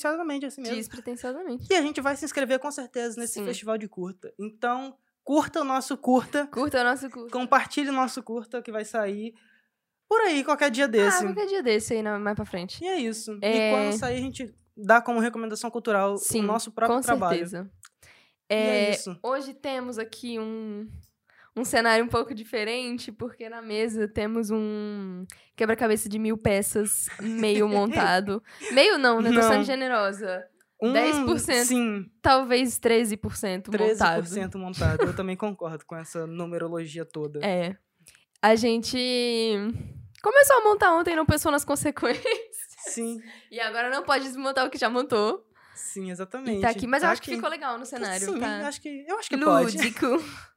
despretensiosamente assim mesmo. Despretensiosamente. E a gente vai se inscrever com certeza nesse Sim. festival de curta. Então, curta o nosso curta, Curta o nosso curso. compartilhe o nosso curta que vai sair por aí, qualquer dia desse. Ah, qualquer dia desse aí, mais pra frente. E é isso. É. E quando sair, a gente dá como recomendação cultural Sim, o nosso próprio Com trabalho. certeza. E é É, isso. Hoje temos aqui um, um cenário um pouco diferente, porque na mesa temos um quebra-cabeça de mil peças meio montado. meio não, né? Tô sendo generosa. Um, 10%. Sim, Talvez 13%, 13% montado. montado. Eu também concordo com essa numerologia toda. É. A gente começou a montar ontem e não pensou nas consequências. Sim, E agora não pode desmontar o que já montou. sim, exatamente. E tá aqui. Mas eu Tá acho que aqui. ficou legal no cenário. Sim, tá? acho que, eu acho que pode. Lúdico.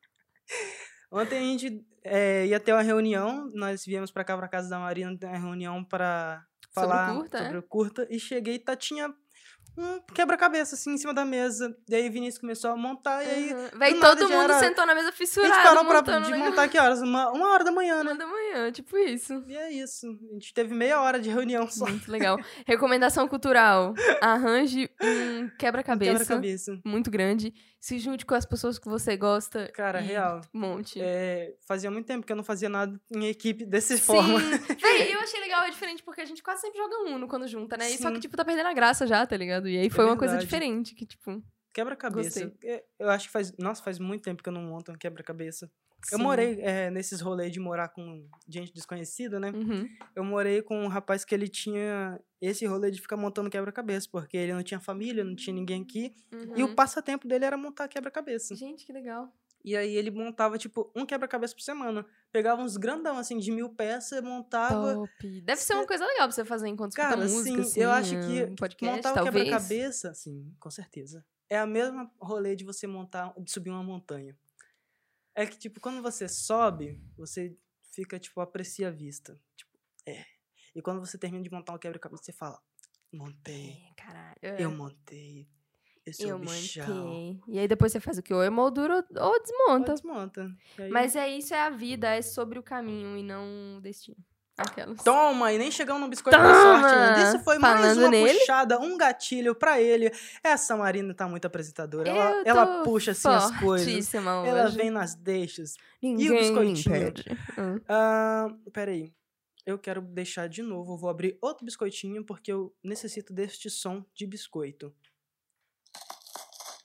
Ontem a gente é, ia ter uma reunião, nós viemos pra cá, pra casa da Marina, ter uma reunião pra Sobre o falar curta, sobre é? o curta, e cheguei e tá, tinha um quebra-cabeça, assim, em cima da mesa. E aí o Vinícius começou a montar, e aí Uhum. Véi, do nada todo mundo era- sentou na mesa a gente fissurado, parou pra, de montar que horas? Uma, uma hora da manhã, Uma né? da manhã, tipo isso. E é isso. A gente teve meia hora de reunião só. Muito legal. Recomendação cultural. Arranje um quebra-cabeça Quebra-cabeça. muito grande. Se junte com as pessoas que você gosta. Cara, real. Monte. É, fazia muito tempo que eu não fazia nada em equipe dessa Sim. forma. Véi, eu achei legal, é diferente, porque a gente quase sempre joga Uno quando junta, né? E só Sim. que, tipo, tá perdendo a graça já, tá ligado? E aí foi uma coisa diferente, que, tipo... Quebra-cabeça. É, Eu acho que faz. Nossa, faz muito tempo que eu não monto um quebra-cabeça. Eu sim. morei é, nesses rolês de morar com gente desconhecida, né? Uhum. Eu morei com um rapaz que ele tinha esse rolê de ficar montando quebra-cabeça, porque ele não tinha família, não tinha ninguém aqui. E o uhum. passatempo dele era montar quebra-cabeça. Gente, que legal. E aí ele montava, tipo, um quebra-cabeça por semana. Pegava uns grandão, assim, de mil peças, montava. Top. Deve ser uma coisa legal pra você fazer enquanto escuta Cara, música, sim, assim, eu acho que um podcast, montar o quebra-cabeça, sim, com certeza. É a mesma rolê de você montar, de subir uma montanha. É que, tipo, quando você sobe, você fica, tipo, aprecia a vista. Tipo, é. E quando você termina de montar um quebra-cabeça, você fala, montei, É, caralho. eu é. montei, eu sou Eu o bichão. montei. E aí depois você faz o que? Ou emoldura ou- ou Ou desmonta. desmonta. Aí- Mas é isso, é a vida, é sobre o caminho e não o destino. Aquelas. Toma, e nem chegamos no biscoito da Toma! sorte ainda. Isso foi mais Falando uma nele. puxada, um gatilho pra ele. Essa Marina tá muito apresentadora. Ela, Eu ela puxa assim as coisas. fortíssima Ela hoje. vem nas deixas. Ninguém biscoitinho? impede. Hum. Ah, peraí. Eu quero deixar de novo. Eu vou abrir outro biscoitinho porque eu necessito deste som de biscoito.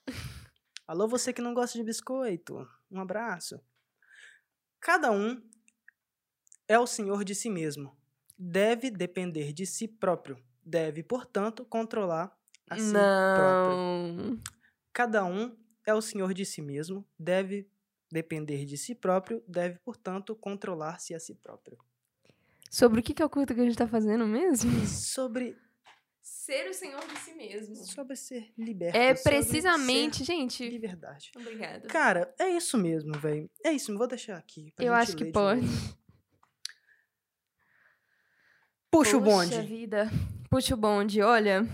Alô, você que não gosta de biscoito. Um abraço. Cada um é o senhor de si mesmo. Deve depender de si próprio. Deve, portanto, controlar a si próprio. Não. Cada um é o senhor de si mesmo, deve depender de si próprio, deve, portanto, controlar-se a si próprio. Sobre o que que é o curto que a gente tá fazendo mesmo? Sobre, Ser o senhor de si mesmo. sobre ser liberto. É sobre precisamente, ser gente. de verdade. Obrigada. Cara, é isso mesmo, velho. É isso, vou deixar aqui. pra Eu gente acho que pode. Puxa o bonde. vida. Puxa o bonde, olha.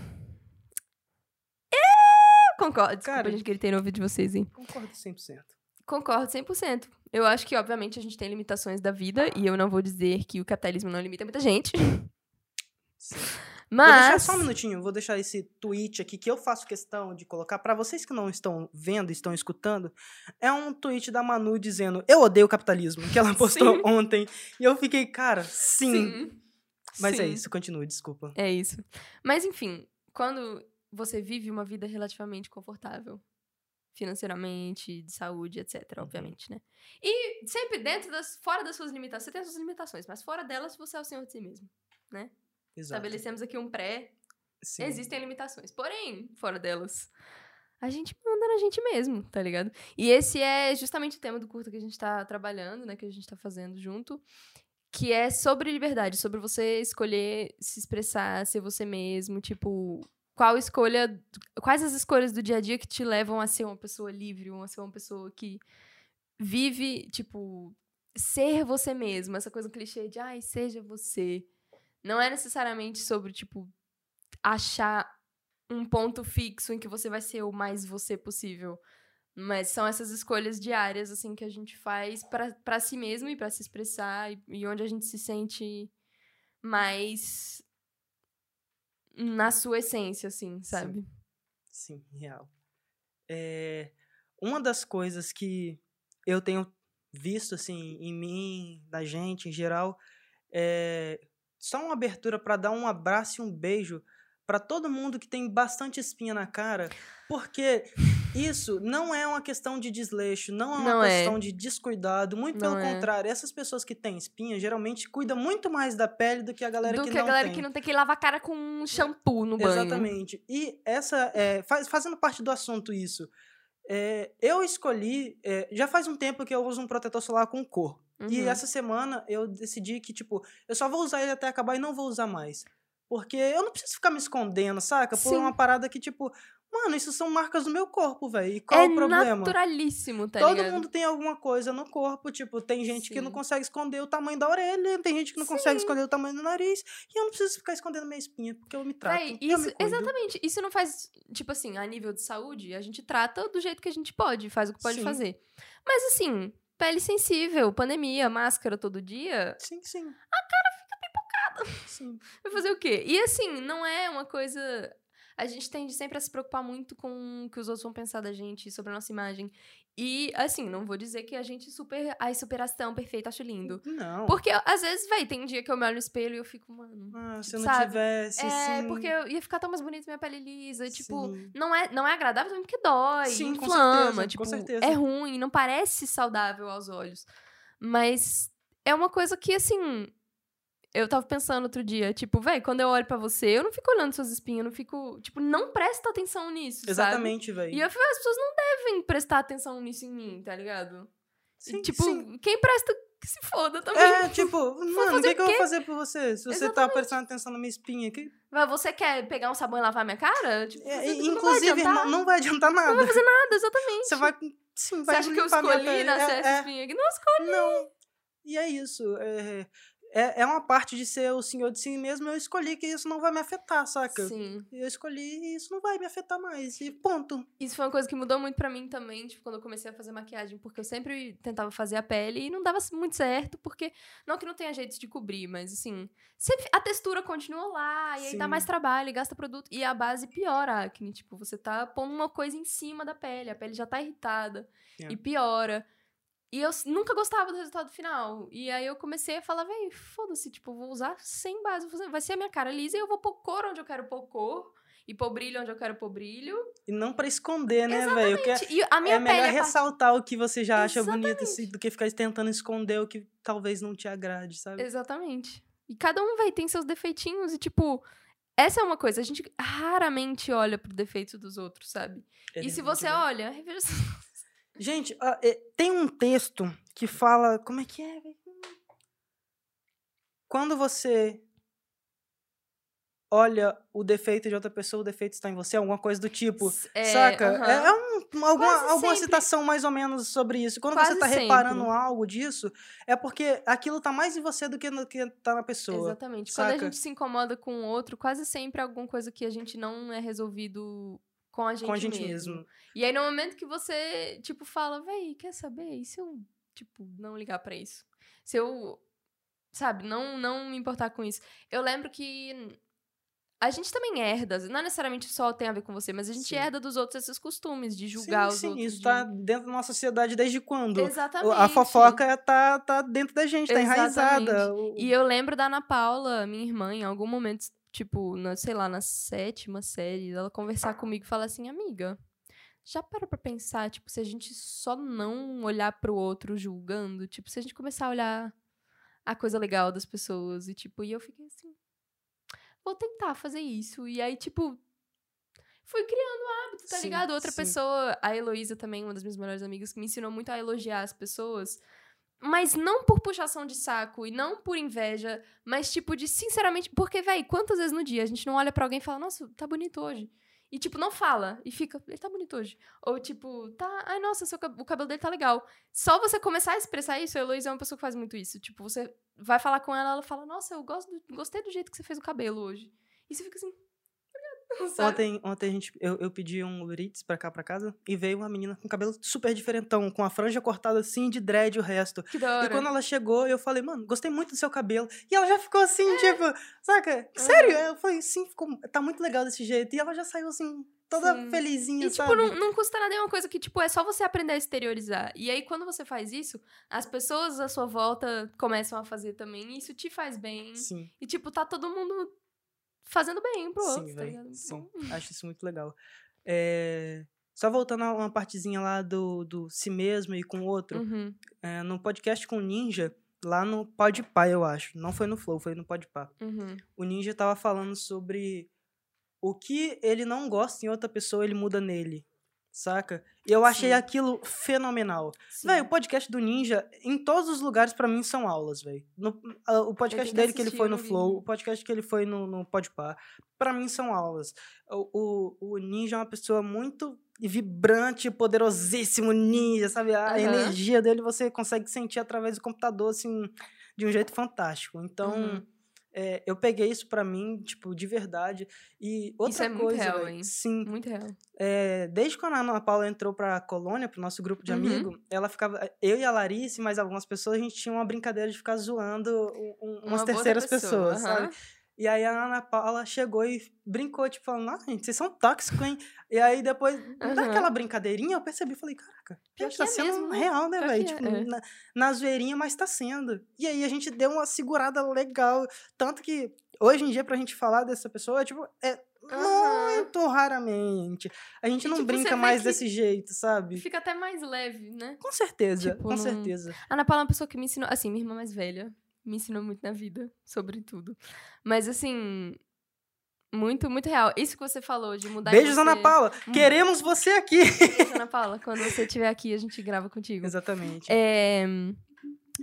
É, concordo. Desculpa, Cara- gente gritei no ouvido de vocês, hein? Concordo 100%. Concordo 100%. Eu acho que, obviamente, a gente tem limitações da vida e eu não vou dizer que o capitalismo não limita muita gente. Sim. Vou deixar Mas. só um minutinho, vou deixar esse tweet aqui que eu faço questão de colocar para vocês que não estão vendo, estão escutando. É um tweet da Manu dizendo: "Eu odeio o capitalismo", que ela postou Sim. ontem. E eu fiquei, cara, sim. Sim. Mas é Sim. isso, continue, desculpa. É isso. Mas, enfim, quando você vive uma vida relativamente confortável, financeiramente, de saúde, etc., Uhum. obviamente, né? E sempre dentro das. fora das suas limitações. Você tem as suas limitações, mas fora delas, você é o senhor de si mesmo. Exato. Estabelecemos aqui um pré. Sim. Existem limitações. Porém, fora delas, a gente manda na gente mesmo, tá ligado? E esse é justamente o tema do curto que a gente tá trabalhando, né? Que a gente tá fazendo junto. Que é sobre liberdade, sobre você escolher se expressar, ser você mesmo, tipo, qual escolha, quais as escolhas do dia a dia que te levam a ser uma pessoa livre, a ser uma pessoa que vive, tipo, ser você mesmo, essa coisa clichê de, ai, seja você. Não é necessariamente sobre, tipo, achar um ponto fixo em que você vai ser o mais você possível. Mas são essas escolhas diárias, assim, que a gente faz pra pra si mesmo e pra se expressar e, e onde a gente se sente mais. na sua essência, assim, sabe? Sim, real. É, uma das coisas que eu tenho visto, assim, em mim, da gente, em geral, é só uma abertura para dar um abraço e um beijo para todo mundo que tem bastante espinha na cara, porque isso não é uma questão de desleixo, não é uma Não é. questão de descuidado, muito Não pelo é. contrário, essas pessoas que têm espinha geralmente cuidam muito mais da pele do que a galera Do que, que a não galera tem. que não tem que lavar a cara com um shampoo no banho. Exatamente. E essa, é, faz- fazendo parte do assunto isso, é, eu escolhi, é, já faz um tempo que eu uso um protetor solar com cor. E Uhum. essa semana eu decidi que, tipo, eu só vou usar ele até acabar e não vou usar mais. Porque eu não preciso ficar me escondendo, saca? Por Sim. uma parada que, tipo, mano, isso são marcas do meu corpo, velho. E qual é o problema? naturalíssimo, tá Todo ligado? mundo tem alguma coisa no corpo, tipo, tem gente que não Sim. consegue esconder o tamanho da orelha, tem gente que não consegue Sim. esconder o tamanho do nariz, e eu não preciso ficar escondendo minha espinha, porque eu me trato. Véi, isso, exatamente. Isso não faz, tipo assim, a nível de saúde, a gente trata do jeito que a gente pode, faz o que pode Sim. fazer. Mas assim, pele sensível, pandemia, máscara todo dia, Sim, sim. Sim. vai fazer o quê? E assim, não é uma coisa. A gente tende sempre a se preocupar muito com o que os outros vão pensar da gente, sobre a nossa imagem. E, assim, não vou dizer que a gente super. Ai, superação, perfeito, acho lindo. Não. Porque, às vezes, véi, tem dia que eu me olho no espelho e eu fico, mano. Ah, se eu não sabe? tivesse, É, sim. porque eu ia ficar tão mais bonita minha pele lisa. Tipo, Sim. não é, não é agradável também porque dói, Sim, com inflama, certeza, com tipo, certeza. é ruim, não parece saudável aos olhos. Mas é uma coisa que, assim, eu tava pensando outro dia, tipo, véi, quando eu olho pra você, eu não fico olhando suas espinhas, eu não fico, tipo, não presta atenção nisso? Exatamente, velho. E eu fico, as pessoas não devem prestar atenção nisso em mim, tá ligado? E, Sim, tipo, sim. quem presta, que se foda também. É, tipo, mano, o que, que eu vou fazer por você? Se você tá Exatamente. prestando atenção na minha espinha aqui. Mas você quer pegar um sabão e lavar minha cara? Tipo, É, você e, não vai inclusive, não, não vai adiantar nada. Não vai fazer nada, exatamente. Você vai. Sim, Você vai acha que eu minha escolhi nascer é, essa é, espinha aqui? Não escolhi. Não. E é isso. É, é, é uma parte de ser o senhor de si mesmo. Eu escolhi que isso não vai me afetar, saca? Sim. Eu escolhi e isso não vai me afetar mais. E ponto. Isso foi uma coisa que mudou muito pra mim também, tipo, quando eu comecei a fazer maquiagem, porque eu sempre tentava fazer a pele e não dava muito certo, porque não que não tenha jeito de cobrir, mas assim, sempre a textura continua lá, e aí dá Sim. mais trabalho, e gasta produto, e a base piora a acne, tipo, você tá pondo uma coisa em cima da pele, a pele já tá irritada É. e piora. E eu nunca gostava do resultado final. E aí eu comecei a falar, véi, foda-se, tipo, vou usar sem base. Vai ser a minha cara lisa e eu vou pôr cor onde eu quero pôr cor. E pôr brilho onde eu quero pôr brilho. E não pra esconder, né, velho? É, E a minha é melhor é ressaltar o que você já acha bonito Exatamente. assim, do que ficar tentando esconder o que talvez não te agrade, sabe? Exatamente. E cada um, vai tem seus defeitinhos e, tipo, essa é uma coisa, a gente raramente olha pro defeito dos outros, sabe? É e se você velho. olha, reveja Gente, ah, é, tem um texto que fala. Como é que é? Quando você olha o defeito de outra pessoa, o defeito está em você, alguma coisa do tipo. É, saca? aham. É, é um- alguma, Quase alguma sempre. citação mais ou menos sobre isso. Quando você Quase tá reparando sempre. algo disso, é porque aquilo tá mais em você do que no que tá na pessoa. Exatamente. Quando a saca? gente se incomoda com o outro, quase sempre é alguma coisa que a gente não é resolvido com a gente, com a gente mesmo. mesmo. E aí, no momento que você, tipo, fala, véi, quer saber? E se eu, tipo, não ligar pra isso? Se eu, sabe, não, não me importar com isso. Eu lembro que a gente também herda, não necessariamente só tem a ver com você, mas a gente Sim. herda dos outros esses costumes de julgar sim, os sim, outros. isso de... tá dentro da nossa sociedade desde quando? Exatamente. A fofoca tá, tá dentro da gente, tá enraizada. Exatamente. E eu lembro da Ana Paula, minha irmã, em algum momento, tipo, na, sei lá, na sétima série, ela conversar comigo e falar assim, amiga, já para pra pensar, tipo, se a gente só não olhar pro outro julgando, tipo, se a gente começar a olhar a coisa legal das pessoas, e tipo, e eu fiquei assim, vou tentar fazer isso. E aí, tipo, fui criando hábito, tá Sim, ligado? Outra sim. pessoa, a Heloísa também, uma das minhas melhores amigas, que me ensinou muito a elogiar as pessoas. Mas não por puxação de saco e não por inveja, mas tipo de sinceramente. Porque, véi, quantas vezes no dia a gente não olha pra alguém e fala, nossa, tá bonito hoje. E, tipo, não fala. E fica, ele tá bonito hoje. Ou, tipo, tá, ai, nossa, seu, o cabelo dele tá legal. Só você começar a expressar isso, a Heloísa é uma pessoa que faz muito isso. Tipo, você vai falar com ela, ela fala, nossa, eu gosto do- gostei do jeito que você fez o cabelo hoje. E você fica assim, Sabe? Ontem, ontem a gente, eu, eu pedi um Uber Eats pra cá, pra casa, e veio uma menina com cabelo super diferentão, com a franja cortada assim, de dread o resto. Que da hora. E quando ela chegou, eu falei, mano, gostei muito do seu cabelo. E ela já ficou assim, É. tipo, saca? Sério? Eu falei, sim, ficou, tá muito legal desse jeito. E ela já saiu assim, toda Sim. felizinha, E, tipo, sabe? não, não custa nada, é uma coisa que, tipo, é só você aprender a exteriorizar. E aí, quando você faz isso, as pessoas à sua volta começam a fazer também, e isso te faz bem. Sim, E, tipo, tá todo mundo fazendo bem pro outro, sim, tá ligado? Sim, bom. acho isso muito legal. É, Só voltando a uma partezinha lá do, do si mesmo e com o outro. Uhum. é, no podcast com o Ninja, lá no Podpah, eu acho. Não foi no Flow, foi no Podpah. Uhum. o Ninja tava falando sobre o que ele não gosta em outra pessoa, ele muda nele. Saca? E eu achei Sim. aquilo fenomenal. Véi, o podcast do Ninja, em todos os lugares, pra mim, são aulas, velho. O podcast dele que ele foi no. Flow, o podcast que ele foi no, no Podpah, pra mim são aulas. O, o, o Ninja é uma pessoa muito vibrante, poderosíssimo ninja, sabe? A Aham. energia dele você consegue sentir através do computador, assim, de um jeito fantástico. Então, Uhum. É, eu peguei isso pra mim, tipo, de verdade. E outra é muito coisa, real, véi, hein? sim, Muito real. é, desde quando a Ana Paula entrou pra colônia, pro nosso grupo de Uhum. amigos, ela ficava. Eu e a Larice, mais algumas pessoas, a gente tinha uma brincadeira de ficar zoando um- um- Uma umas terceiras pessoa, pessoas, aham. sabe? E aí a Ana Paula chegou e brincou, tipo, falando, nossa, gente, vocês são tóxicos, hein? E aí depois, Aham. daquela brincadeirinha, eu percebi, falei, caraca, Pior que tá é sendo mesmo, né? real, né, velho? que é, Tipo, é. na, na zoeirinha, mas tá sendo. E aí a gente deu uma segurada legal. Tanto que hoje em dia, pra gente falar dessa pessoa, tipo, é Aham. muito raramente. A gente E, não tipo, brinca mais desse jeito, sabe? Fica até mais leve, né? Com certeza, Tipo, com não- certeza. A Ana Paula é uma pessoa que me ensinou, assim, minha irmã mais velha, me ensinou muito na vida, sobre tudo. Mas, assim, muito, muito real. Isso que você falou, de mudar Beijos, você... Ana Paula. Hum. Queremos você aqui. Beijo, Ana Paula. Quando você estiver aqui, a gente grava contigo. Exatamente. É,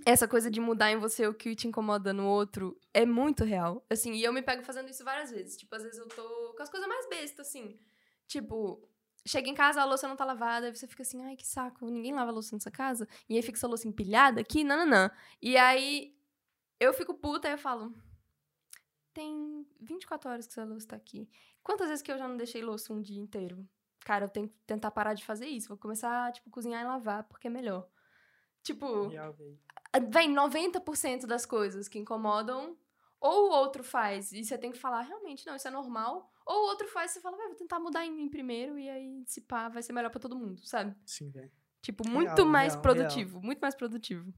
essa coisa de mudar em você o que te incomoda no outro é muito real. Assim, e eu me pego fazendo isso várias vezes. Tipo, às vezes eu tô com as coisas mais bestas, assim. Tipo, chega em casa, a louça não tá lavada, aí você fica assim, ai, que saco, ninguém lava a louça nessa casa. E aí fica essa louça empilhada aqui, nananã. E aí eu fico puta e eu falo. Tem 24 horas que essa louça tá aqui. Quantas vezes que eu já não deixei louça um dia inteiro? Cara, eu tenho que tentar parar de fazer isso. Vou começar, tipo, cozinhar e lavar, porque é melhor. Tipo, Real, véi. vem 90% das coisas que incomodam, ou o outro faz, e você tem que falar, realmente, não, isso é normal. Ou o outro faz, e você fala, "Vai, vou tentar mudar em mim primeiro, e aí, se pá, vai ser melhor pra todo mundo, sabe? Sim, velho. Tipo, Real, muito mais real, produtivo, muito mais produtivo.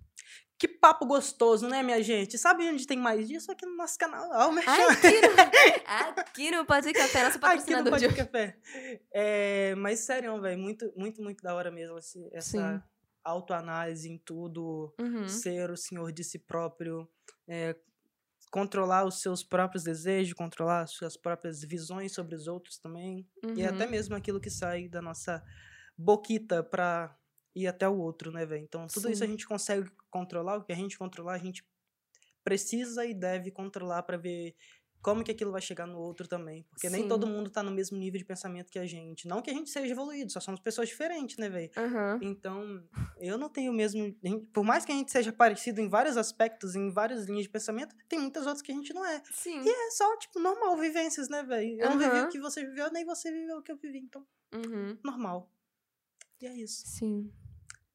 Que papo gostoso, né, minha gente? Sabe onde tem mais disso? Aqui no nosso canal. Ó, o. Aqui no, aqui no Pode Café, nosso Aqui no patrocinador de Pode hoje. Café. É, mas sério, velho, muito, muito, muito da hora mesmo esse- essa Sim. autoanálise em tudo, Uhum. ser o senhor de si próprio, é, controlar os seus próprios desejos, controlar as suas próprias visões sobre os outros também, e uhum. até mesmo aquilo que sai da nossa boquita pra ir até o outro, né, velho? Então, tudo isso a Sim. gente consegue controlar, o que a gente controlar, a gente precisa e deve controlar pra ver como que aquilo vai chegar no outro também, porque nem todo Sim. mundo tá no mesmo nível de pensamento que a gente. Não que a gente seja evoluído, só somos pessoas diferentes, né, velho? Aham. Então, eu não tenho o mesmo. Por mais que a gente seja parecido em vários aspectos, em várias linhas de pensamento, tem muitas outras que a gente não é. Sim. E é só, tipo, normal, vivências, né, velho? Eu não vivi o que você viveu, nem você viveu o que eu vivi. Então, Uhum. normal. E é isso. Sim.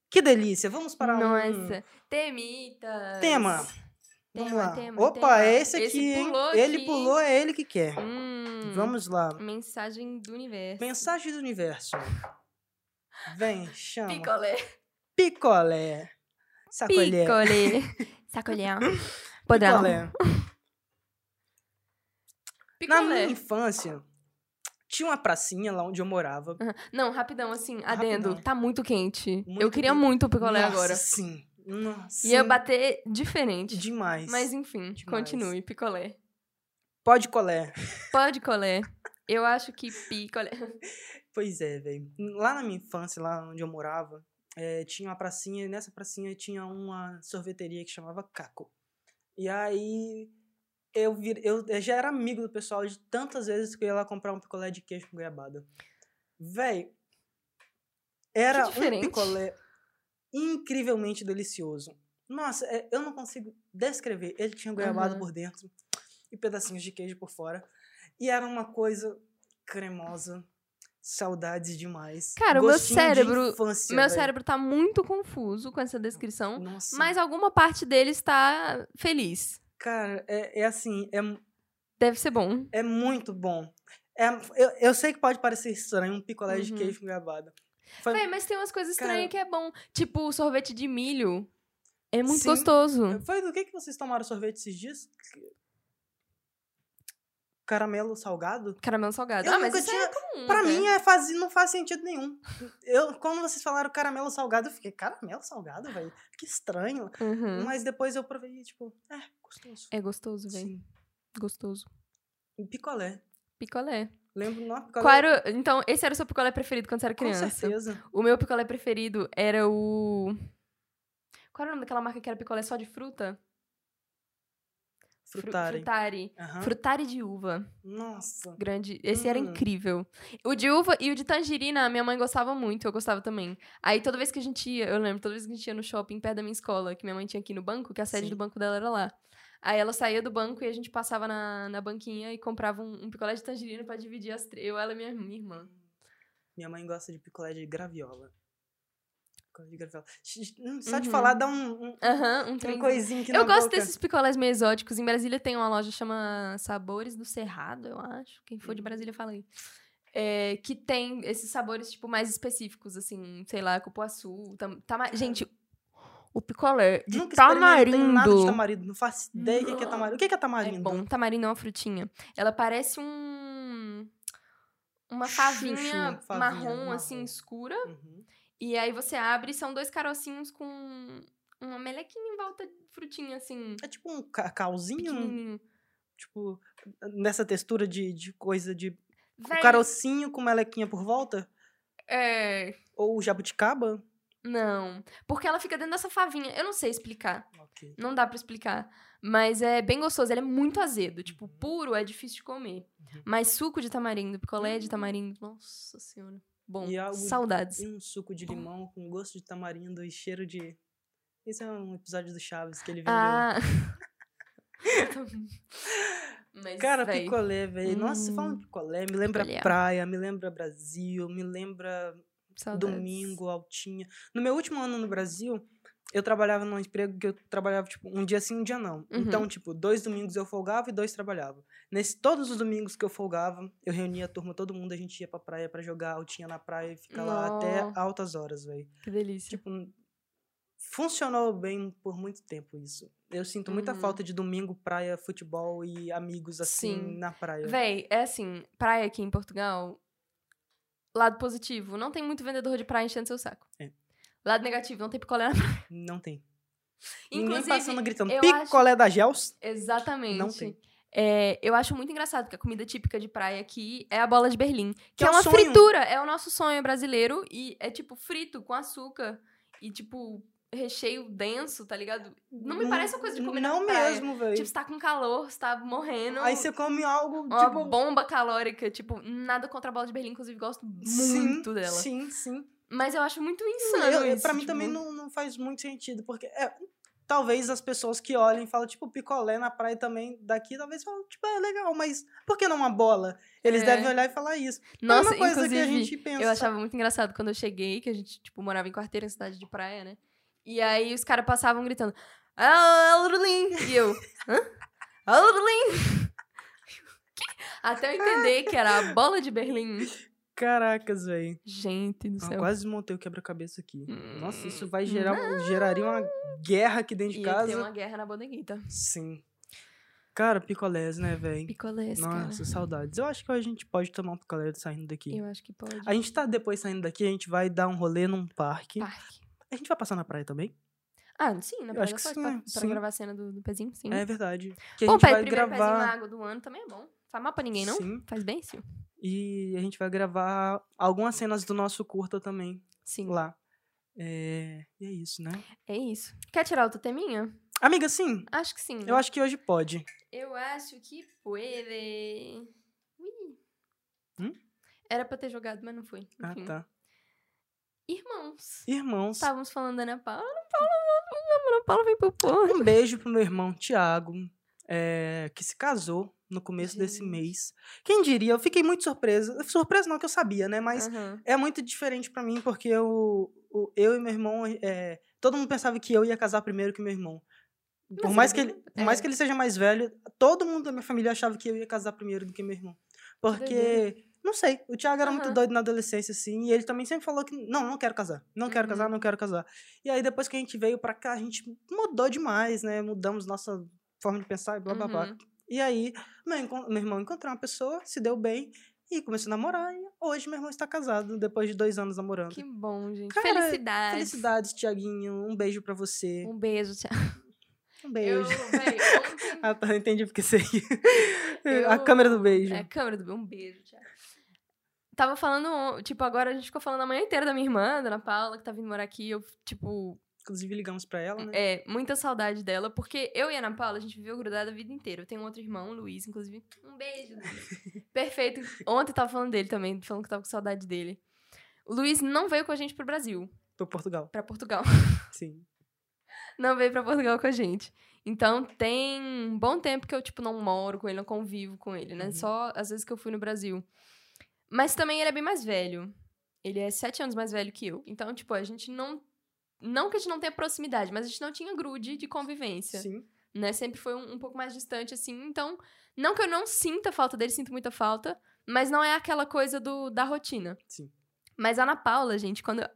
Que delícia! Vamos para um Nossa. Temitas. tema. Vamos Tema, lá. tema, Opa, tema. é esse aqui, Esse hein? pulou Ele aqui. pulou, é ele que quer. Hum, Vamos lá. Mensagem do universo. Mensagem do universo. Vem, chama. Picolé. Picolé. Sacolé. Picolé. Sacolé. Podrão. Picolé. Na Picolé. minha infância, tinha uma pracinha lá onde eu morava. Aham. Não, rapidão, assim, adendo. Rapidão. Tá muito quente. Muito eu queria quente. muito o picolé Nossa, agora. Sim. Nossa. Ia bater diferente. demais. Mas enfim, Demais. continue. Picolé. Pode colé. Pode colé. Eu acho que picolé. Pois é, velho. Lá na minha infância, lá onde eu morava, eh, tinha uma pracinha, e nessa pracinha tinha uma sorveteria que chamava Caco. E aí eu, vir, eu, eu já era amigo do pessoal de tantas vezes que eu ia lá comprar um picolé de queijo com goiabada. Véi, era um picolé incrivelmente delicioso. Nossa, é, eu não consigo descrever. Ele tinha goiabada Aham. por dentro e pedacinhos de queijo por fora. E era uma coisa cremosa. Saudades demais. Cara, o meu cérebro- infância, Meu velho. cérebro tá muito confuso com essa descrição, Nossa. mas alguma parte dele está feliz. Cara, é, é assim, é, Deve ser bom. é muito bom. É, eu, eu sei que pode parecer estranho um picolé de Uhum. queijo com goiabada. Foi- Véi, mas tem umas coisas Cara- estranhas que é bom. Tipo, sorvete de milho. É muito Sim. gostoso. Foi do que, que vocês tomaram sorvete esses dias? Caramelo salgado? Caramelo salgado. Eu ah, mas isso tinha- é comum. Pra até. mim é faz, não faz sentido nenhum. Eu, quando vocês falaram caramelo salgado, eu fiquei, caramelo salgado, velho? Que estranho. Uhum. Mas depois eu provei, tipo, é, gostoso. É gostoso, velho. Gostoso. E picolé. Picolé. Lembro, não, picolé. Qual era... Então, esse era o seu picolé preferido quando você era Com criança? certeza. O meu picolé preferido era o. Qual era o nome daquela marca que era picolé só de fruta? Fru- Frutari. Frutari. Aham. Frutari de uva. Nossa. Grande. Esse era Hum. incrível. O de uva e o de tangerina, minha mãe gostava muito, eu gostava também. Aí toda vez que a gente ia, eu lembro, toda vez que a gente ia no shopping perto da minha escola, que minha mãe tinha aqui no banco, que a sede Sim. do banco dela era lá. Aí ela saía do banco e a gente passava na, na banquinha e comprava um, um picolé de tangerina pra dividir as três. Eu, ela e minha, minha irmã. Minha mãe gosta de picolé de graviola. Picolé de graviola. Hum, Só de Uhum. falar dá um, um, Aham, um um coisinho aqui Eu gosto boca. desses picolés meio exóticos. Em Brasília tem uma loja chama Sabores do Cerrado, eu acho. Quem for de Hum. Brasília, fala aí. É, que tem esses sabores, tipo, mais específicos, assim, sei lá, cupuaçu, tam, tama- Gente, o picolé de Nunca tamarindo. nada de tamarindo. Não faço ideia o que que é tamarindo. O que que é É tamarindo? bom, tamarindo é uma frutinha. Ela parece um... Uma favinha, favinha marrom, assim, marrom. escura. Uhum. E aí você abre e são dois carocinhos com uma melequinha em volta de frutinha, assim, É tipo um pequenininho. tipo, nessa textura de, de coisa de Véi, um carocinho com melequinha por volta? É... Ou jabuticaba? Não. Porque ela fica dentro dessa favinha. Eu não sei explicar. Ok. Não dá pra explicar. Mas é bem gostoso. Ele é muito azedo. Tipo, Uhum. puro é difícil de comer. Uhum. Mas suco de tamarindo, picolé de tamarindo. Nossa senhora. Bom, E algo- saudades. E um suco de limão com gosto de tamarindo e cheiro de. Esse é um episódio do Chaves que ele vendeu. Ah. Mas, Cara, véi, picolé, velho. Nossa, você falando Hum, picolé, me lembra picolé. praia, me lembra Brasil, me lembra saudades. domingo, altinha. No meu último ano no Brasil, eu trabalhava num emprego que eu trabalhava, tipo, um dia sim, um dia não. Uhum. Então, tipo, dois domingos eu folgava e dois trabalhava. Nesse, todos os domingos que eu folgava, eu reunia a turma, todo mundo, a gente ia pra praia pra jogar altinha na praia e ficar lá até altas horas, velho. Que delícia. Tipo, funcionou bem por muito tempo isso. Eu sinto muita Uhum. falta de domingo, praia, futebol e amigos assim Sim. na praia. Véi, é assim, praia aqui em Portugal, lado positivo, não tem muito vendedor de praia enchendo seu saco. É. Lado negativo, não tem picolé na praia. Não tem. Ninguém Inclusive, passando gritando picolé da Gels. Exatamente. Não tem. É, eu acho muito engraçado que a comida típica de praia aqui é a bola de Berlim. Que, Que é, é uma sonho. fritura, é o nosso sonho brasileiro. E é tipo frito com açúcar e tipo recheio denso, tá ligado? Não me parece uma coisa de comer Não mesmo, velho. Tipo, você tá com calor, você tá morrendo. Aí você come algo, Uma tipo... bomba calórica, tipo, nada contra a bola de Berlim, inclusive gosto sim, muito dela. Sim, sim. Mas eu acho muito insano Eu, isso. pra mim tipo, também não, não faz muito sentido, porque é, talvez as pessoas que olhem e falam, tipo, picolé na praia também daqui, talvez falam, tipo, é legal, mas por que não uma bola? Eles É. devem olhar e falar isso. É Nossa, mesma coisa inclusive, que a gente pensa. eu achava muito engraçado quando eu cheguei, que a gente, tipo, morava em quarteira em cidade de praia, né? E aí os caras passavam gritando, ah, Berlim! E eu, hã? Ah, Berlim! Até eu entender que era a bola de Berlim. Caracas, velho. Gente do Eu céu. quase desmontei o quebra-cabeça aqui. Hum, Nossa, isso vai gerar, geraria uma guerra aqui dentro de Ia casa. ter uma guerra na bodeguita. Sim. Cara, picolés, né, velho? Picolés, cara. Nossa, saudades. Eu acho que a gente pode tomar um picolé saindo daqui. Eu acho que pode. A gente tá depois saindo daqui, a gente vai dar um rolê num parque. Parque. A gente vai passar na praia também? Ah, sim, na praia acho da que sim, pra, né? pra Sim. gravar a cena do, do pezinho, sim. É verdade. Que a Pô, gente pé, vai primeiro pezinho na gravar. água do ano também é bom. Faz mal pra ninguém, não? Sim. Faz bem, sim. E a gente vai gravar algumas cenas do nosso curta também Sim. lá. É... E é isso, né? É isso. Quer tirar outra teminha? Amiga, sim. Acho que sim. Eu acho que hoje pode. Eu acho que. Ui. Hum? Era pra ter jogado, mas não foi. Ah, Enfim. tá. Irmãos. Irmãos. Estávamos falando da Ana Paula. Ana Paula, Ana Paula vem pro porto. Um beijo pro meu irmão Tiago, é, que se casou no começo desse Gente. mês. Quem diria? Eu fiquei muito surpresa. Surpresa não, que eu sabia, né? Mas Aham. é muito diferente pra mim, porque eu, eu e meu irmão, é, todo mundo pensava que eu ia casar primeiro que meu irmão. Por mais, que é ele, por mais é. que ele seja mais velho, todo mundo da minha família achava que eu ia casar primeiro do que meu irmão. Porque, não sei, o Thiago era muito Aham. doido na adolescência, assim, e ele também sempre falou que, não, não quero casar, não quero casar, Uhum. não quero casar. E aí, depois que a gente veio pra cá, a gente mudou demais, né? Mudamos nossa forma de pensar e blá, blá, blá. E aí, meu, meu irmão encontrou uma pessoa, se deu bem, e começou a namorar, e hoje meu irmão está casado, depois de dois anos namorando. Que bom, gente. Cara, Felicidades. Felicidades, Tiaguinho, um beijo pra você. Um beijo, Thiago. Um Eu, beijo. véi, ontem... Ah, tá, entendi porque você... Eu- A câmera do beijo. É, a câmera do beijo. Um beijo, Thiago. Tava falando, tipo, agora a gente ficou falando a manhã inteira da minha irmã, Dona Paula, que tá vindo morar aqui. Eu, tipo, Inclusive, ligamos pra ela, né? é, muita saudade dela, porque eu e a Ana Paula, a gente viveu grudada a vida inteira. Eu tenho um outro irmão, o Luiz, inclusive. Um beijo, Luiz. Perfeito. Ontem tava falando dele também, falando que tava com saudade dele. O Luiz não veio com a gente pro Brasil, Pro Portugal. pra Portugal. Sim. não veio pra Portugal com a gente. Então tem um bom tempo que eu, tipo, não moro com ele, não convivo com ele, né? Uhum. Só às vezes que eu fui no Brasil. Mas também ele é bem mais velho. Ele é sete anos mais velho que eu. Então, tipo, a gente não. Não que a gente não tenha proximidade, mas a gente não tinha grude de convivência. Sim. Né? Sempre foi um, um pouco mais distante, assim. Então, não que eu não sinta falta dele, sinto muita falta, mas não é aquela coisa do, da rotina. Sim. Mas a Ana Paula, gente, quando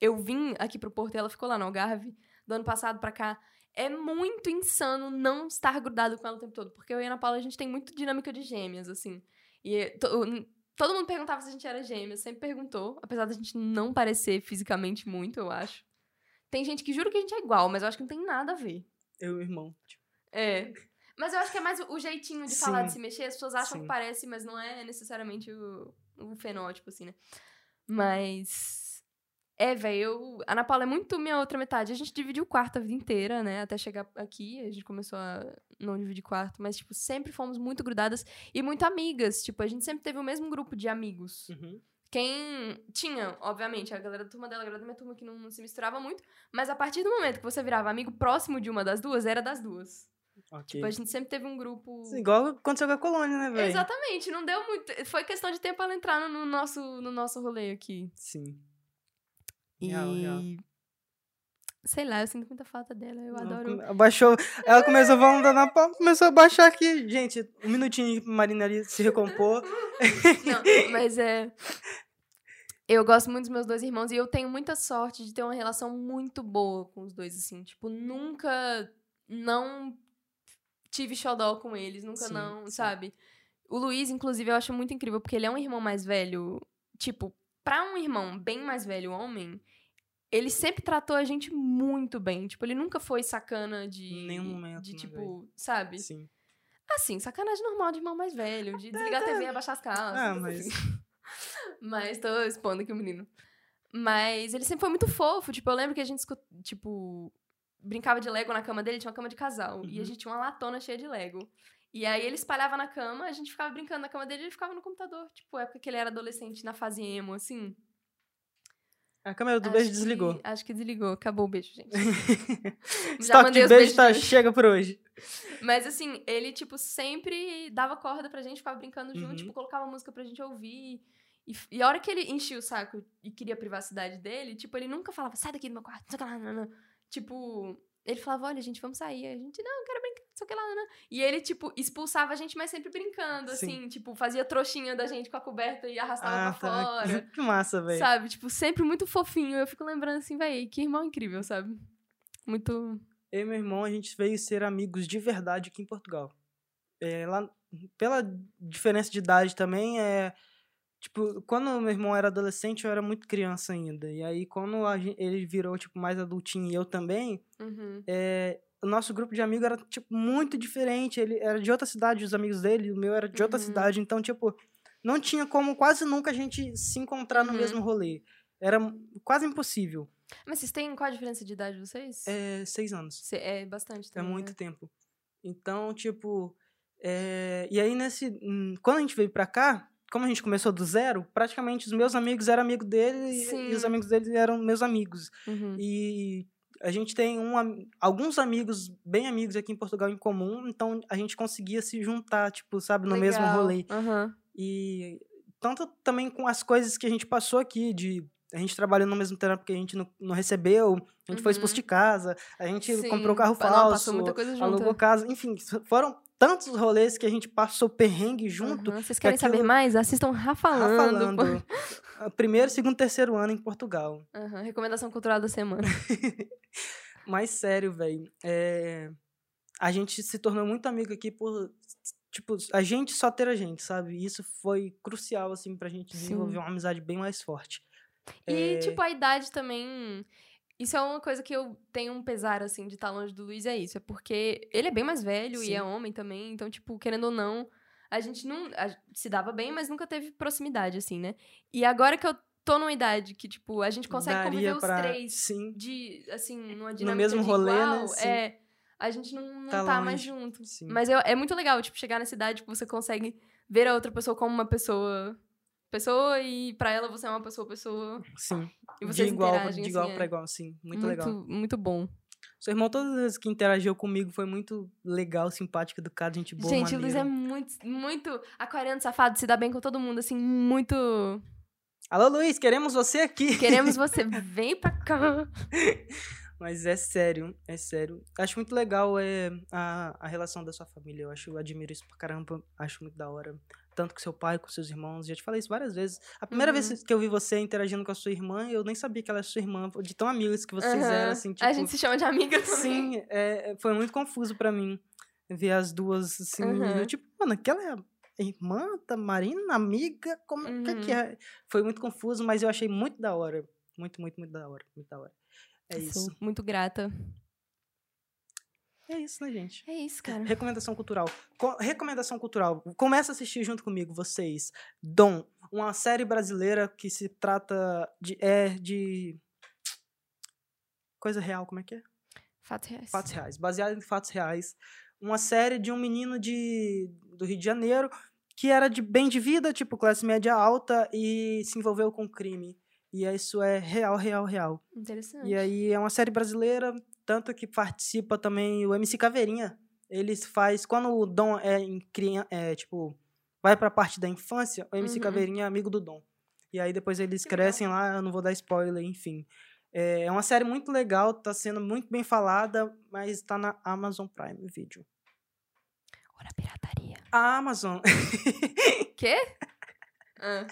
eu vim aqui pro Porto e ela ficou lá no Algarve, do ano passado pra cá, é muito insano não estar grudado com ela o tempo todo. Porque eu e a Ana Paula, a gente tem muito dinâmica de gêmeas, assim. E to- todo mundo perguntava se a gente era gêmea, sempre perguntou, apesar da gente não parecer fisicamente muito, eu acho. Tem gente que jura que a gente é igual, mas eu acho que não tem nada a ver. Eu e o irmão. Tipo, É. Mas eu acho que é mais o- jeitinho de falar, de Sim. se mexer. As pessoas acham Sim. que parece, mas não é necessariamente o, o fenótipo, assim, né? Mas. É, velho, eu. A Ana Paula é muito minha outra metade. A gente dividiu o quarto a vida inteira, né? Até chegar aqui, a gente começou a não dividir quarto, mas, tipo, sempre fomos muito grudadas e muito amigas. Tipo, a gente sempre teve o mesmo grupo de amigos. uhum. Quem tinha, obviamente, a galera da turma dela, a galera da minha turma que não, não se misturava muito, mas a partir do momento que você virava amigo próximo de uma das duas, era das duas. Ok. Tipo, a gente sempre teve um grupo. Igual aconteceu com a colônia, né, velho? Exatamente, não deu muito. Foi questão de tempo ela entrar no, no nosso, no nosso rolê aqui. Sim. E. Real, real. Sei lá, eu sinto muita falta dela. Eu Ela adoro. Abaixou. Ela começou falando na pau, começou a baixar aqui. Gente, um minutinho Marina ali se recompor. Não, mas é. Eu gosto muito dos meus dois irmãos e eu tenho muita sorte de ter uma relação muito boa com os dois, assim. Tipo, nunca não tive xodó com eles, nunca Sim, não, sim. sabe? O Luiz, inclusive, eu acho muito incrível, porque ele é um irmão mais velho. Tipo, pra um irmão bem mais velho, homem, ele sempre tratou a gente muito bem. Tipo, ele nunca foi sacana de. Nenhum momento, De né, tipo, sabe? Sim. Assim, sacanagem normal de irmão mais velho, de desligar a TV e abaixar as calças. Ah, mas- assim. Mas tô expondo aqui o menino. Mas ele sempre foi muito fofo. Tipo, eu lembro que a gente, tipo, brincava de Lego na cama dele, tinha uma cama de casal. E a Uhum. gente tinha uma latona cheia de Lego. E aí ele espalhava na cama, a gente ficava brincando na cama dele e ele ficava no computador. Tipo, época que ele era adolescente, na fase emo, assim. A câmera do Acho beijo que- desligou. Acho que desligou. Acabou o beijo, gente. Estoque mandei de beijo tá, chega por hoje. Mas assim, ele, tipo, sempre dava corda pra gente, ficava brincando junto, Uhum. tipo, colocava música pra gente ouvir. E, e a hora que ele enchia o saco e queria a privacidade dele, tipo, ele nunca falava, sai daqui do meu quarto, não sei o que lá, não, não. Tipo, ele falava, olha, gente, vamos sair. A gente, não, eu quero brincar, sei o que lá, não, não. E ele, tipo, expulsava a gente, mas sempre brincando, Sim. assim, tipo, fazia trouxinha da gente com a coberta e arrastava Ah, pra tá. fora. Que massa, velho. Sabe? Tipo, sempre muito fofinho. Eu fico lembrando assim, véi, que irmão incrível, sabe? Muito. Eu e meu irmão, a gente veio ser amigos de verdade aqui em Portugal. É, lá, pela diferença de idade também, é. Tipo, quando meu irmão era adolescente, eu era muito criança ainda. E aí, quando a ele virou, tipo, mais adultinho e eu também, Uhum. é, o nosso grupo de amigos era, tipo, muito diferente. Ele era de outra cidade, os amigos dele, o meu era de outra Uhum. cidade. Então, tipo, não tinha como quase nunca a gente se encontrar no Uhum. mesmo rolê. Era quase impossível. Mas vocês têm qual a diferença de idade de vocês? É seis anos. Cê- É bastante É também. muito né? tempo. Então, tipo. é, E aí, nesse. hum, Quando a gente veio pra cá, como a gente começou do zero, praticamente os meus amigos eram amigos dele e- e os amigos dele eram meus amigos. Uhum. E a gente tem um, alguns amigos, bem amigos aqui em Portugal em comum, então a gente conseguia se juntar, tipo, sabe, no mesmo Legal. rolê. Aham. E tanto também com as coisas que a gente passou aqui, de a gente trabalhou no mesmo tempo que a gente não, não recebeu, a gente foi expulso Uhum. de casa, a gente Sim. comprou carro não, falso, passou muita coisa junto. alugou casa, enfim, foram tantos rolês que a gente passou perrengue junto. Aham. Vocês querem saber aquilo- mais? Assistam Rafalando. Rafalando. Primeiro, segundo, terceiro ano em Portugal. Aham, Recomendação cultural da semana. Mas sério, velho. É... A gente se tornou muito amigo aqui por. Tipo, a gente só ter a gente, sabe? E Isso foi crucial, assim, pra gente desenvolver Sim. uma amizade bem mais forte. E, É. tipo, a idade também. Isso é uma coisa que eu tenho um pesar, assim, de estar longe do Luiz, é isso. É porque ele é bem mais velho e Sim. é homem também. Então, tipo, querendo ou não, a gente não. a- se dava bem, mas nunca teve proximidade, assim, né? E agora que eu tô numa idade que, tipo, a gente consegue Daria conviver os pra- três Sim. de, assim, numa dinâmica mesmo de rolê, né? igual, Sim. é, a gente não, não Tá tá, mais junto. sim. Mas eu- é muito legal, tipo, chegar nessa idade que você consegue ver a outra pessoa como uma pessoa pessoa e pra ela você é uma pessoa pessoa Sim. e De vocês igual, pra- interagem de igual assim, pra é igual, sim. Muito, muito legal. muito bom. Seu irmão, todas as vezes que interagiu comigo, foi muito legal, simpático, educado, gente boa, Gente, o Luiz é muito muito aquariano safado, se dá bem com todo mundo assim, muito Alô, Luiz, queremos você aqui. queremos você vem pra cá. Mas é sério, é sério. Acho muito legal é, a, a relação da sua família. Eu acho, eu admiro isso pra caramba. Acho muito da hora. Tanto com seu pai, com seus irmãos. Já te falei isso várias vezes. A primeira Uhum. vez que eu vi você interagindo com a sua irmã, eu nem sabia que ela era sua irmã. De tão amigos que vocês Aham. eram, assim, tipo... a gente se chama de amiga também. Sim, é, é, foi muito confuso pra mim ver as duas, assim, Aham. eu, tipo, mano, aquela é irmã da Marina, amiga, como que é que Uhum. é? Foi muito confuso, mas eu achei muito da hora. Muito, muito, muito da hora, muito da hora. É Sou isso. muito grata. É isso, né, gente? É isso, cara. Recomendação cultural. Co- recomendação cultural. Começa a assistir junto comigo, vocês. Dom, uma série brasileira que se trata de. É de. Coisa real, como é que é? Fatos reais. Fatos reais. Baseada em fatos reais. Uma série de um menino de, do Rio de Janeiro que era de bem de vida, tipo classe média alta, e se envolveu com crime. E isso é real, real, real. Interessante. E aí é uma série brasileira, tanto que participa também o MC Caveirinha. Ele faz. Quando o Dom é, em criança, é tipo. Vai pra parte da infância, o MC Uhum. Caveirinha é amigo do Dom. E aí depois eles crescem lá, eu não vou dar spoiler, enfim. É uma série muito legal, tá sendo muito bem falada, mas tá na Amazon Prime Video. Ora, pirataria. A Amazon. Quê? Ah,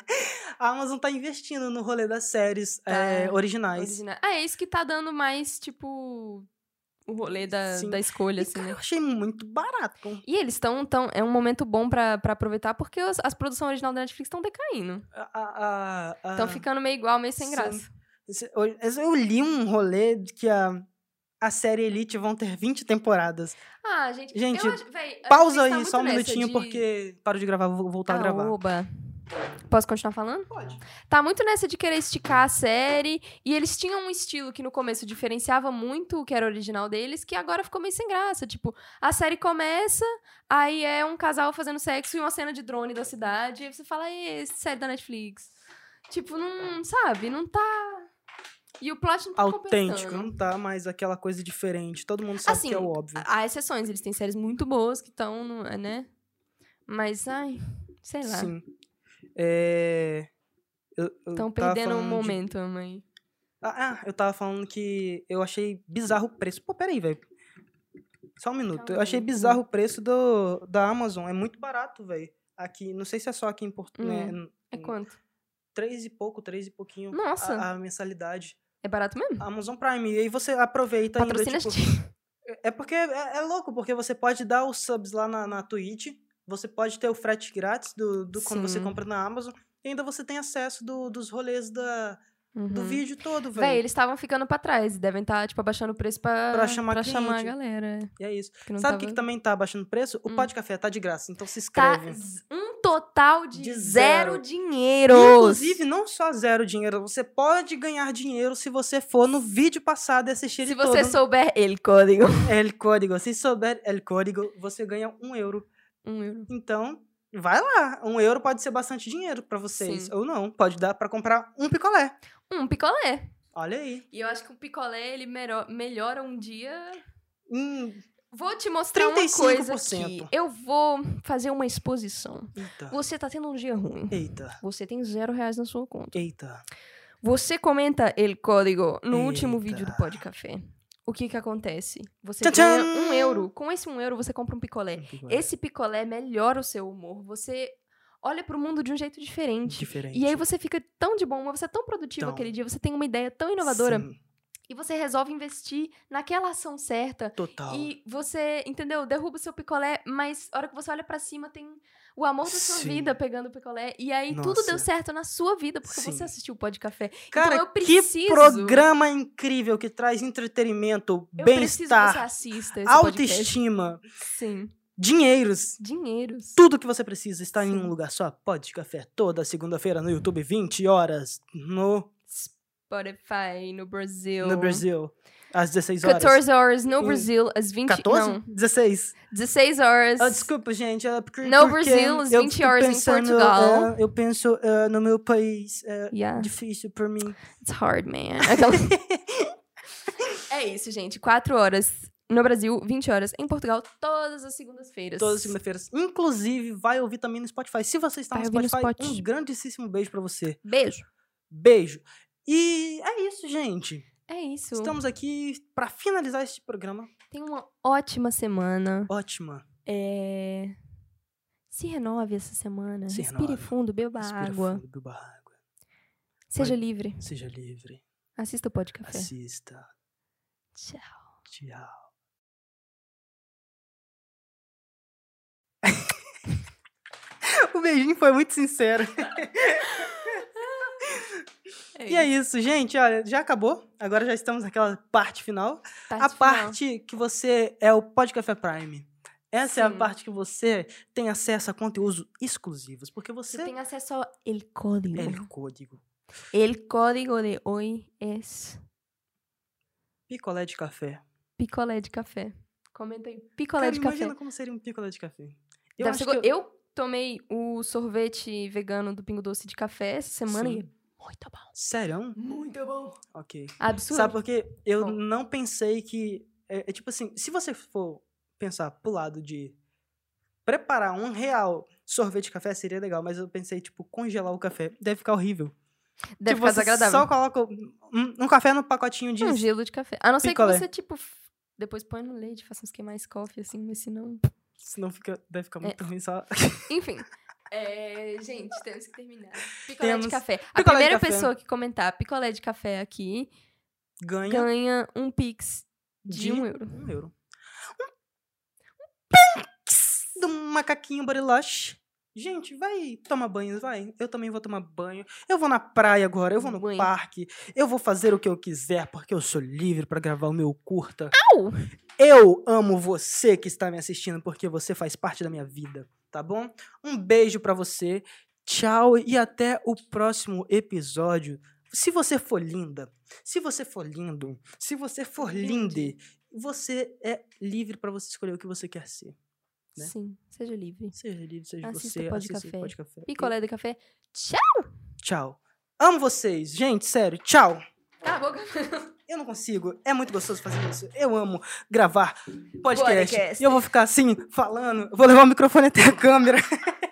a Amazon tá investindo no rolê das séries Tá. é, originais. original. Ah, é isso que tá dando mais, tipo, o rolê da, Sim. da escolha, E, assim, cara, né? eu achei muito barato. E eles estão. Tão, é um momento bom pra, pra aproveitar, porque as, as produções originais da Netflix estão decaindo. Estão ficando meio igual, meio sem Sim. graça. Eu, li um rolê de que a, a série Elite vão ter 20 temporadas. Ah, gente. Gente, eu véi, Pausa tá aí muito só um minutinho, de- porque paro de gravar, vou voltar a gravar. Aoba. Posso continuar falando? Pode. Tá muito nessa de querer esticar a série. E eles tinham um estilo que no começo diferenciava muito o que era original deles, que agora ficou meio sem graça. Tipo, a série começa, aí é um casal fazendo sexo e uma cena de drone da cidade. E aí você fala, e série da Netflix? Tipo, não, sabe? Não tá. E o plot não tá Autêntico, não tá mais aquela coisa diferente. Todo mundo sabe Assim, que é o óbvio. Há exceções, eles têm séries muito boas que estão, né? Mas, ai, sei lá. Sim. É... Estão perdendo o falando de- momento, mãe. Ah, ah, eu tava falando que eu achei bizarro o preço. Pô, peraí, velho. Só um minuto. Calma Eu achei aí. bizarro o preço do, da Amazon. É muito barato, velho. Aqui, não sei se é só aqui em Porto. né, Hum. É em- quanto? Três e pouco, três e pouquinho. Nossa. A, a mensalidade. É barato mesmo? Amazon Prime. E aí você aproveita ainda, Patrocina a tipo... gente. É porque é, é louco, porque você pode dar os subs lá na, na Twitch, você pode ter o frete grátis do, do quando você compra na Amazon, e ainda você tem acesso do, dos rolês da, do Uhum. vídeo todo, Véi, velho. eles estavam ficando pra trás. Devem estar, tipo, abaixando o preço pra, Pra chamar pra chamar a galera. E é isso. Que Sabe o que, tava- que também tá abaixando o preço? O Hum. pó de café tá de graça, então se Tá inscreve. z- um total de, De zero, zero. dinheiro. Inclusive, não só zero dinheiro, você pode ganhar dinheiro se você for no vídeo passado e assistir se ele você todo. souber ele código. El código. Se souber El código, você ganha um euro. Um euro. Então, vai lá. Um euro pode ser bastante dinheiro pra vocês. Sim. Ou não. Pode dar pra comprar um picolé. Um picolé. Olha aí. E eu acho que o picolé, ele melhora um dia. Hum, Vou te mostrar uma coisa 35%. aqui. Eu vou fazer uma exposição. eita. Você tá tendo um dia ruim. Eita. Você tem zero reais na sua conta. Eita. Você comenta el código no último Eita. vídeo do Pode Café. O que que acontece? Você Tchan, ganha tchan! um euro. Com esse um euro, você compra um picolé. Esse picolé melhora o seu humor. Você olha pro mundo de um jeito diferente. Diferente. E aí você fica tão de bom humor, você é tão produtivo Tão. aquele dia, você tem uma ideia tão inovadora. Sim, E você resolve investir naquela ação certa. total. E você, entendeu? Derruba o seu picolé, mas a hora que você olha pra cima tem o amor da sua Sim. vida pegando o picolé. E aí tudo Nossa. deu certo na sua vida, porque Sim. você assistiu o Pode Café. Cara, então eu que preciso. programa incrível que traz entretenimento, que bem-estar, esse podcast. autoestima, Sim. dinheiros. Dinheiros. Tudo que você precisa está em Sim. um lugar só. Pode Café, toda segunda-feira no YouTube, 20 horas, no, Spotify no Brasil. no Brasil, às 16 horas. 14 horas no Em- Brasil, às 20 14? Não, 16. 16 horas. Ah, desculpa, gente. é porque, No porque Brasil, às eu 20 fico horas em pensando, Portugal. é, eu penso é, no meu país. É Yeah, difícil pra mim. it's hard, man. É isso, gente. 4 horas no Brasil, 20 horas em Portugal, todas as segundas-feiras. Todas as segundas-feiras. Inclusive, vai ouvir também no Spotify. Se você está Vai no ouvir no Spotify, Spot. um grandíssimo beijo pra você. Beijo. Beijo. E é isso, gente. É isso. Estamos aqui pra finalizar este programa. Tenha uma ótima semana. Ótima. É... Se renove essa semana. Se Respire renove. fundo, beba Respira água. fundo, beba água. Seja Vai- livre. Seja livre. Assista o Pode Café. Assista. Tchau. Tchau. o beijinho foi muito sincero. E é isso, gente. Olha, já acabou. Agora já estamos naquela parte final. a Parte final. parte que você é o Pod Café Prime. Essa é a Sim. parte que você tem acesso a conteúdos exclusivos. Porque você, Você tem acesso ao el código. é o código. El código de hoy es Picolé de café. picolé de café. Comenta aí. Picolé Cara, de imagina café. como seria um picolé de café. Eu go- eu... tomei o sorvete vegano do Pingo Doce de café essa semana Sim. e é muito bom. Sério? Muito bom. Ok. Absurdo. Sabe por quê? Eu Bom. não pensei que. É, é tipo assim, se você for pensar pro lado de preparar um real sorvete de café, seria legal, mas eu pensei, tipo, congelar o café. Deve ficar horrível. Deve tipo, ficar você desagradável. só coloca um, um café no pacotinho de. Um gelo de café. A não ser picolé. que você, tipo, depois põe no leite, faça uns que mais coffee, assim, mas se não... Senão fica, deve É. ficar muito ruim só. Enfim. É, gente, temos que terminar. Picolé Temos de café. A picolé primeira café. pessoa que comentar picolé de café aqui Ganha ganha um pix de, de um euro. um euro. Um pix do macaquinho Bariloche. Gente, vai tomar banho, vai. Eu também vou tomar banho. Eu vou na praia agora, eu vou no Banho. parque. Eu vou fazer o que eu quiser, porque eu sou livre pra gravar o meu curta. Au! Eu amo você que está me assistindo, porque você faz parte da minha vida, tá bom? Um beijo pra você. Tchau e até o próximo episódio. Se você for linda, se você for lindo, se você for linde, você é livre pra você escolher o que você quer ser. né? Sim, seja livre. Seja livre, seja Assista você. Pode assista Café. Pode Café. Picolé de café. Tchau! Tchau. Amo vocês, gente, sério. Tchau. A boca. Eu não consigo. É muito gostoso fazer isso. Eu amo gravar podcast. Podcast. E eu vou ficar assim, falando. Vou levar o microfone até a câmera.